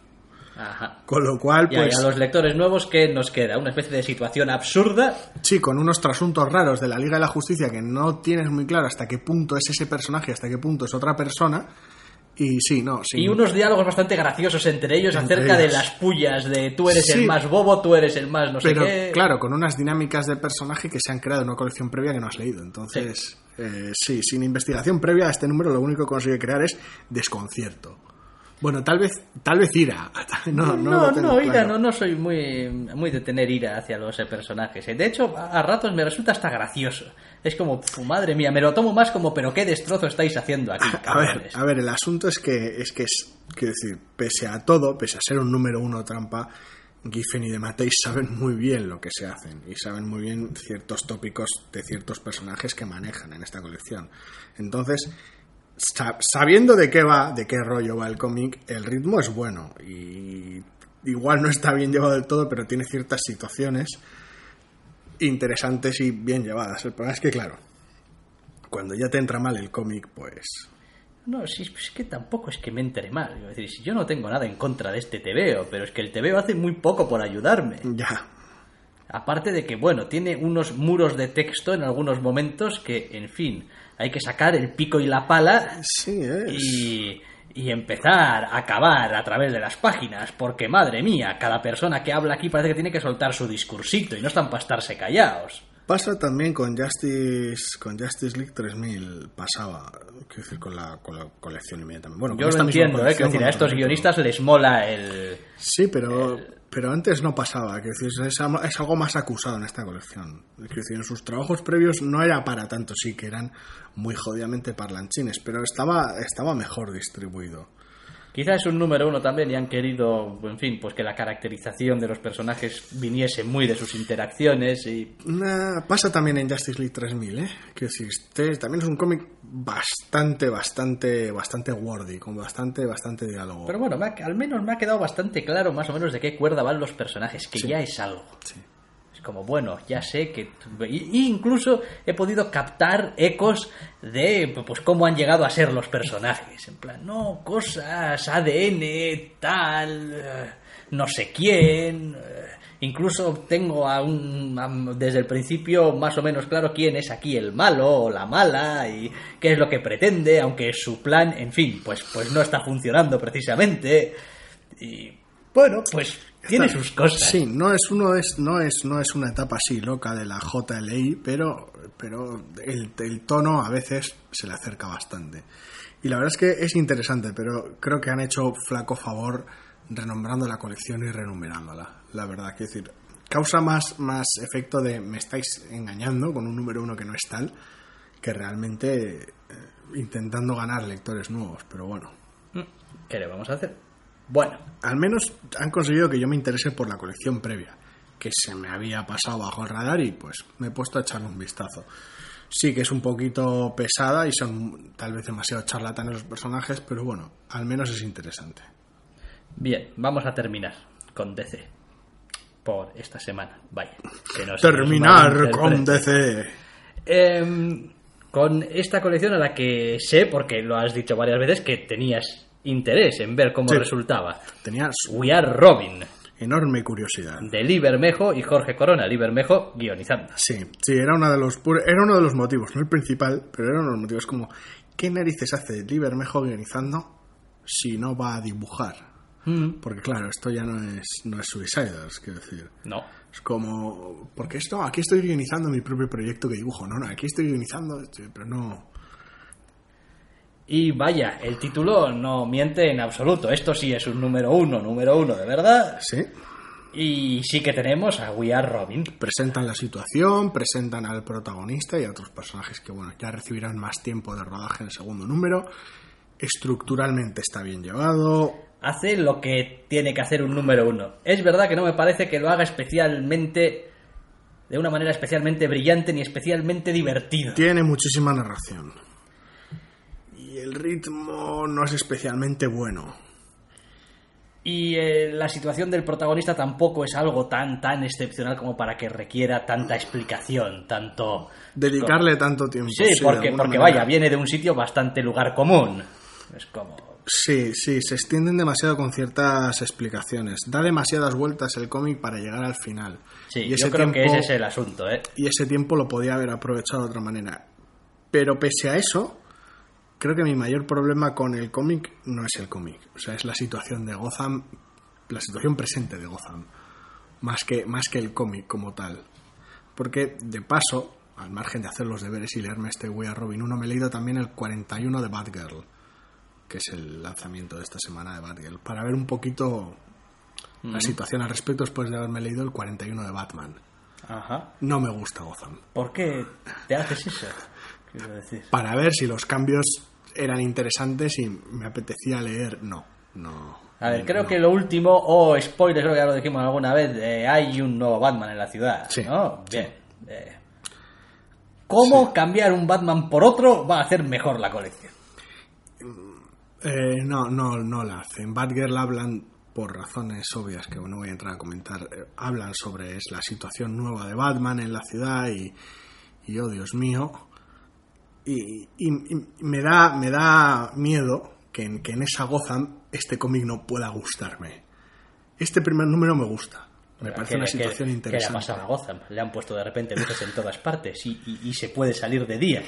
[SPEAKER 1] Ajá.
[SPEAKER 2] con lo cual
[SPEAKER 1] Ya, y
[SPEAKER 2] pues
[SPEAKER 1] a los lectores nuevos, ¿qué nos queda? Una especie de situación absurda.
[SPEAKER 2] Sí, con unos trasuntos raros de la Liga de la Justicia que no tienes muy claro hasta qué punto es ese personaje, hasta qué punto es otra persona. Y sí, no, sí.
[SPEAKER 1] Y unos diálogos bastante graciosos entre ellos
[SPEAKER 2] Entre
[SPEAKER 1] acerca de las pullas de tú eres
[SPEAKER 2] Sí.
[SPEAKER 1] el más bobo, tú eres el más no
[SPEAKER 2] Pero
[SPEAKER 1] sé qué.
[SPEAKER 2] claro, con unas dinámicas de personaje que se han creado en una colección previa que no has leído. Entonces, eh, sí, sin investigación previa, este número lo único que consigue crear es desconcierto. Bueno, tal vez, tal vez ira. No, no,
[SPEAKER 1] No, no, ira,
[SPEAKER 2] claro.
[SPEAKER 1] no, no soy muy, muy de tener ira hacia los eh, personajes. eh. De hecho, a, ratos me resulta hasta gracioso. Es como, "Fu, madre mía, me lo tomo más como, pero qué destrozo estáis haciendo aquí,
[SPEAKER 2] A ver,
[SPEAKER 1] cabrones".
[SPEAKER 2] a ver, el asunto es que es que es, quiero decir, pese a todo, pese a ser un número uno trampa, Giffen y Dematteis saben muy bien lo que se hacen y saben muy bien ciertos tópicos de ciertos personajes que manejan en esta colección. Entonces, sabiendo de qué va, de qué rollo va el cómic, el ritmo es bueno y igual no está bien llevado del todo, pero tiene ciertas situaciones interesantes y bien llevadas. El problema es que, claro, cuando ya te entra mal el cómic, pues
[SPEAKER 1] No, si es que tampoco es que me entere mal. Quiero decir, si yo no tengo nada en contra de este TVO, pero es que el TVO hace muy poco por ayudarme.
[SPEAKER 2] ya,
[SPEAKER 1] Aparte de que, bueno, tiene unos muros de texto en algunos momentos que, en fin, hay que sacar el pico y la pala
[SPEAKER 2] Sí, es.
[SPEAKER 1] y, y empezar a acabar a través de las páginas, porque madre mía, cada persona que habla aquí parece que tiene que soltar su discursito y no están para estarse callados.
[SPEAKER 2] Pasa también con Justice, con Justice League 3000, pasaba, quiero decir, con la, con la colección inmediatamente. Bueno,
[SPEAKER 1] Yo lo entiendo, ¿eh?
[SPEAKER 2] colección,
[SPEAKER 1] Que decir, a estos guionistas les mola el...
[SPEAKER 2] Sí, pero, pero antes no pasaba, decir, es, es algo más acusado en esta colección. Quiero decir, en sus trabajos previos no era para tanto, sí que eran muy jodidamente parlanchines, pero estaba, estaba mejor distribuido.
[SPEAKER 1] Quizá es un número uno también y han querido, en fin, pues que la caracterización de los personajes viniese muy de sus interacciones y...
[SPEAKER 2] Nah, pasa también en Justice League 3000, ¿eh? Quiero decir, este también es un cómic bastante, bastante, bastante wordy, con bastante, bastante diálogo.
[SPEAKER 1] Pero bueno, me ha- al menos me ha quedado bastante claro más o menos de qué cuerda van los personajes, que ya es algo.
[SPEAKER 2] Sí.
[SPEAKER 1] Como, bueno, ya sé que... Y, incluso he podido captar ecos de pues cómo han llegado a ser los personajes. En plan, no, cosas, ADN, tal, eh, no sé quién... eh, Incluso tengo a- desde el principio más o menos claro quién es aquí el malo o la mala y qué es lo que pretende, aunque su plan, en fin, pues, pues no está funcionando precisamente. Y bueno, pues tiene
[SPEAKER 2] Está-
[SPEAKER 1] sus cosas.
[SPEAKER 2] Sí, no es uno es no es no es una etapa así loca de la JLI, pero pero el, el tono a veces se le acerca bastante. Y la verdad es que es interesante, pero creo que han hecho flaco favor renombrando la colección y renumerándola. La verdad, que decir, causa más más efecto de me estáis engañando con un número uno que no es tal que realmente eh, intentando ganar lectores nuevos, pero bueno.
[SPEAKER 1] ¿Qué le vamos a hacer? Bueno,
[SPEAKER 2] al menos han conseguido que yo me interese por la colección previa, que se me había pasado bajo el radar y pues me he puesto a echarle un vistazo. Sí que es un poquito pesada y son tal vez demasiado charlatanes los personajes, pero bueno, al menos es interesante.
[SPEAKER 1] bien, vamos a terminar con DC. Por esta semana, vaya. que no
[SPEAKER 2] Terminar con DC.
[SPEAKER 1] Em, con esta colección a la que sé, porque lo has dicho varias veces, que tenías interés en ver cómo
[SPEAKER 2] Sí.
[SPEAKER 1] resultaba.
[SPEAKER 2] Tenía
[SPEAKER 1] We Are Robin,
[SPEAKER 2] enorme curiosidad.
[SPEAKER 1] de Lee Bermejo y Jorge Corona. Lee Bermejo guionizando.
[SPEAKER 2] Sí, sí, era uno de los era uno de los motivos, no el principal, pero era uno de los motivos como ¿qué narices hace Lee Bermejo guionizando si no va a dibujar?
[SPEAKER 1] Mm,
[SPEAKER 2] Porque claro, esto ya no es no es Suiciders, quiero decir.
[SPEAKER 1] No.
[SPEAKER 2] Es como, porque esto, aquí estoy guionizando mi propio proyecto que dibujo, no, no, aquí estoy guionizando, sí, pero no.
[SPEAKER 1] Y vaya, el título no miente en absoluto. Esto sí es un número uno, número uno, de verdad.
[SPEAKER 2] Sí,
[SPEAKER 1] Y sí que tenemos a We Are Robin.
[SPEAKER 2] presentan la situación, presentan al protagonista y a otros personajes que, bueno, ya recibirán más tiempo de rodaje en el segundo número. Estructuralmente está bien llevado.
[SPEAKER 1] Hace lo que tiene que hacer un número uno. Es verdad que no me parece que lo haga especialmente. de una manera especialmente brillante ni especialmente divertido.
[SPEAKER 2] Tiene muchísima narración. Y el ritmo no es especialmente bueno.
[SPEAKER 1] Y eh, la situación del protagonista tampoco es algo tan, tan excepcional como para que requiera tanta explicación, tanto...
[SPEAKER 2] Dedicarle tanto tiempo.
[SPEAKER 1] Sí,
[SPEAKER 2] de
[SPEAKER 1] porque, porque
[SPEAKER 2] manera.
[SPEAKER 1] vaya, viene de un sitio bastante lugar común. Es como...
[SPEAKER 2] Sí, sí, se extienden demasiado con ciertas explicaciones. Da demasiadas vueltas el cómic para llegar al final.
[SPEAKER 1] Sí,
[SPEAKER 2] y
[SPEAKER 1] yo creo que ese es el asunto, ¿eh?
[SPEAKER 2] Y ese tiempo lo podía haber aprovechado de otra manera. Pero pese a eso, creo que mi mayor problema con el cómic no es el cómic, o sea, es la situación de Gotham, la situación presente de Gotham, más que, más que el cómic como tal. Porque, de paso, al margen de hacer los deberes y leerme este We Are Robin 1, me he leído también el 41 de Batgirl, que es el lanzamiento de esta semana de Batgirl, para ver un poquito la situación al respecto después de haberme leído el 41 de Batman.
[SPEAKER 1] Ajá.
[SPEAKER 2] No me gusta Gotham.
[SPEAKER 1] ¿Por qué te haces eso? Quiero decir.
[SPEAKER 2] Para ver si los cambios eran interesantes y me apetecía leer, no, no.
[SPEAKER 1] A ver, creo
[SPEAKER 2] no.
[SPEAKER 1] que lo último, o spoiler, creo que ya lo dijimos alguna vez, eh, hay un nuevo Batman en la ciudad,
[SPEAKER 2] Sí,
[SPEAKER 1] ¿no? Bien. eh, ¿Cómo cambiar un Batman por otro va a hacer mejor la colección?
[SPEAKER 2] Eh, no, no, no la hacen. Batgirl hablan, por razones obvias que no voy a entrar a comentar, eh, hablan sobre es la situación nueva de Batman en la ciudad y, y oh Dios mío, y, y- y me, da, me da miedo que en, que en esa Gotham este cómic no pueda gustarme. Este primer número me gusta. Me parece
[SPEAKER 1] ¿Qué-
[SPEAKER 2] una
[SPEAKER 1] qué-
[SPEAKER 2] situación
[SPEAKER 1] ¿Qué le ha
[SPEAKER 2] interesante.
[SPEAKER 1] pasado a Gotham? Le han puesto de repente luces en todas partes y, y- y se puede salir de día.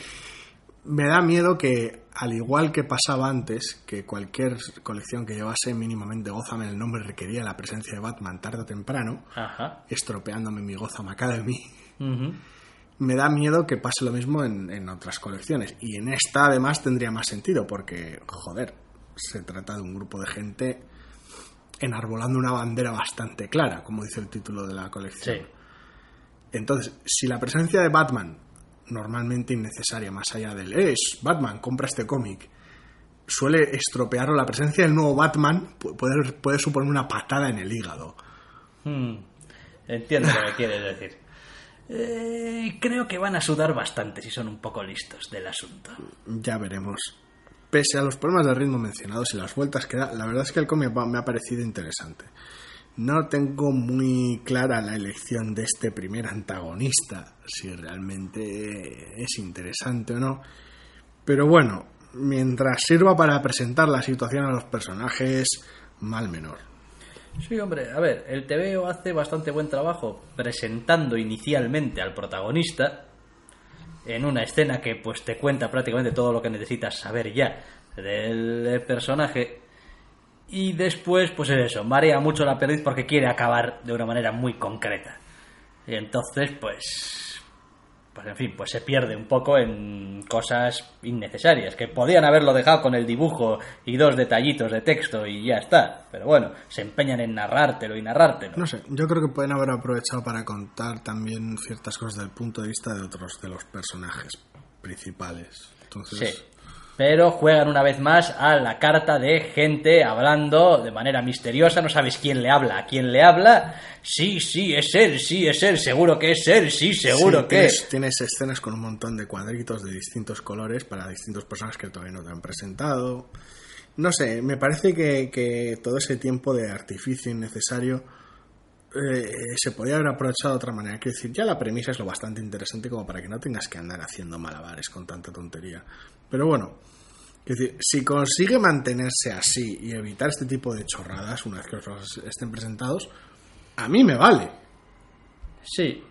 [SPEAKER 2] Me da miedo que, al igual que pasaba antes, que cualquier colección que llevase mínimamente Gotham en el nombre requería la presencia de Batman tarde o temprano,
[SPEAKER 1] Ajá.
[SPEAKER 2] estropeándome mi Gotham Academy,
[SPEAKER 1] Ujú.
[SPEAKER 2] Me da miedo que pase lo mismo en, en otras colecciones. Y en esta además tendría más sentido, porque, joder, se trata de un grupo de gente enarbolando una bandera bastante clara, como dice el título de la colección.
[SPEAKER 1] Sí.
[SPEAKER 2] Entonces, si la presencia de Batman, normalmente innecesaria, más allá del es Batman, compra este cómic, suele estropearlo, la presencia del nuevo Batman pu- puede, puede suponer una patada en el hígado.
[SPEAKER 1] Hmm, Entiendo lo que quieres decir. Eh, creo que van a sudar bastante si son un poco listos del asunto.
[SPEAKER 2] Ya veremos. Pese a los problemas de ritmo mencionados y las vueltas que da, la verdad es que el cómic me ha parecido interesante. No tengo muy clara la elección de este primer antagonista, si realmente es interesante o no. Pero bueno, mientras sirva para presentar la situación a los personajes, mal menor.
[SPEAKER 1] Sí, hombre, a ver, el TVO hace bastante buen trabajo presentando inicialmente al protagonista en una escena que pues te cuenta prácticamente todo lo que necesitas saber ya del personaje y después pues es eso, marea mucho la perdiz porque quiere acabar de una manera muy concreta. Y entonces pues pues en fin, pues se pierde un poco en cosas innecesarias, que podían haberlo dejado con el dibujo y dos detallitos de texto y ya está. Pero bueno, se empeñan en narrártelo y narrártelo.
[SPEAKER 2] No sé, yo creo que pueden haber aprovechado para contar también ciertas cosas del punto de vista de otros de los personajes principales. Entonces,
[SPEAKER 1] Sí. Pero juegan una vez más a la carta de gente hablando de manera misteriosa, no sabes quién le habla, a quién le habla. Sí, sí, es él, sí, es él, seguro que es él, sí, seguro
[SPEAKER 2] Sí,
[SPEAKER 1] que
[SPEAKER 2] tienes, tienes escenas con un montón de cuadritos de distintos colores para distintos personajes que todavía no te han presentado. No sé, me parece que, que todo ese tiempo de artificio innecesario eh, se podía haber aprovechado de otra manera. Quiero decir, ya la premisa es lo bastante interesante como para que no tengas que andar haciendo malabares con tanta tontería. Pero bueno, decir, si consigue mantenerse así y evitar este tipo de chorradas una vez que los estén presentados, a mí me vale.
[SPEAKER 1] Sí.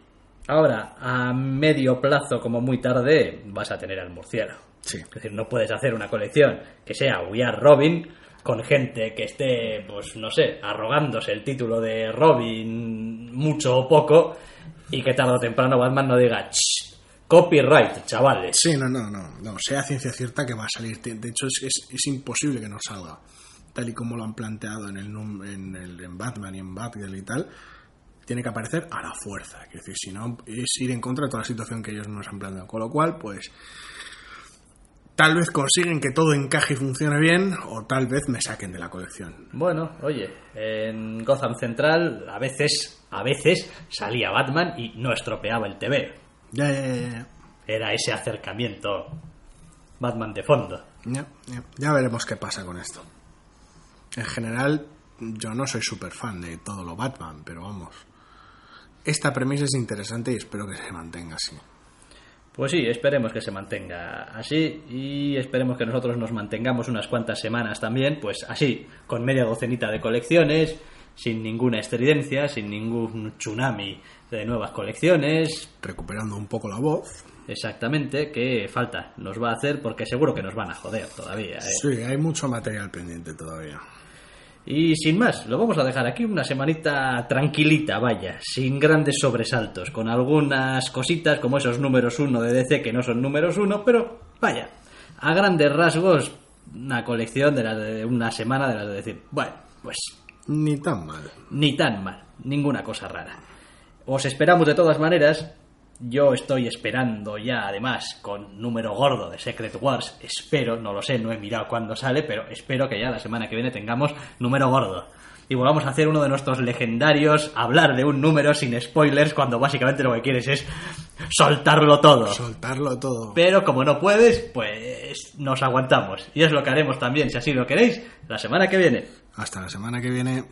[SPEAKER 1] Ahora, a medio plazo, como muy tarde, vas a tener al murciélago.
[SPEAKER 2] Sí.
[SPEAKER 1] Es decir, no puedes hacer una colección que sea We Are Robin con gente que esté, pues no sé, arrogándose el título de Robin mucho o poco y que tarde o temprano Batman no diga "Ch, copyright, chavales.
[SPEAKER 2] Sí, no, no, no, no, sea ciencia cierta que va a salir. De hecho, es, es, es imposible que no salga. Tal y como lo han planteado en, el, en, el, en Batman y en Batgirl y tal, tiene que aparecer a la fuerza. Quiero decir, si no, es ir en contra de toda la situación que ellos nos han planteado. Con lo cual, pues, tal vez consiguen que todo encaje y funcione bien, o tal vez me saquen de la colección.
[SPEAKER 1] Bueno, oye, en Gotham Central a veces, a veces salía Batman y no estropeaba el TV.
[SPEAKER 2] Ya, ya, ya, ya.
[SPEAKER 1] Era ese acercamiento Batman de fondo.
[SPEAKER 2] Ya, ya. Ya veremos qué pasa con esto. En general, yo no soy súper fan de todo lo Batman, pero vamos. Esta premisa es interesante y espero que se mantenga así.
[SPEAKER 1] Pues sí, esperemos que se mantenga así y esperemos que nosotros nos mantengamos unas cuantas semanas también, pues así, con media docenita de colecciones, sin ninguna estridencia, sin ningún tsunami de nuevas colecciones.
[SPEAKER 2] Recuperando un poco la voz.
[SPEAKER 1] exactamente qué falta nos va a hacer, porque seguro que nos van a joder todavía. ¿eh?
[SPEAKER 2] Sí, hay mucho material pendiente todavía.
[SPEAKER 1] Y sin más, lo vamos a dejar aquí una semanita tranquilita, vaya, sin grandes sobresaltos, con algunas cositas como esos números uno de DC que no son números uno, pero vaya, a grandes rasgos, una colección de las de una semana de las de decir, bueno, pues
[SPEAKER 2] Ni tan mal.
[SPEAKER 1] ni tan mal, ninguna cosa rara. Os esperamos de todas maneras. Yo estoy esperando ya, además, con número gordo de Secret Wars. Espero, no lo sé, no he mirado cuándo sale, pero espero que ya la semana que viene tengamos número gordo. Y volvamos a hacer uno de nuestros legendarios, hablar de un número sin spoilers, cuando básicamente lo que quieres es soltarlo todo.
[SPEAKER 2] Soltarlo todo.
[SPEAKER 1] Pero como no puedes, pues nos aguantamos. Y es lo que haremos también, si así lo queréis, la semana que viene.
[SPEAKER 2] Hasta la semana que viene.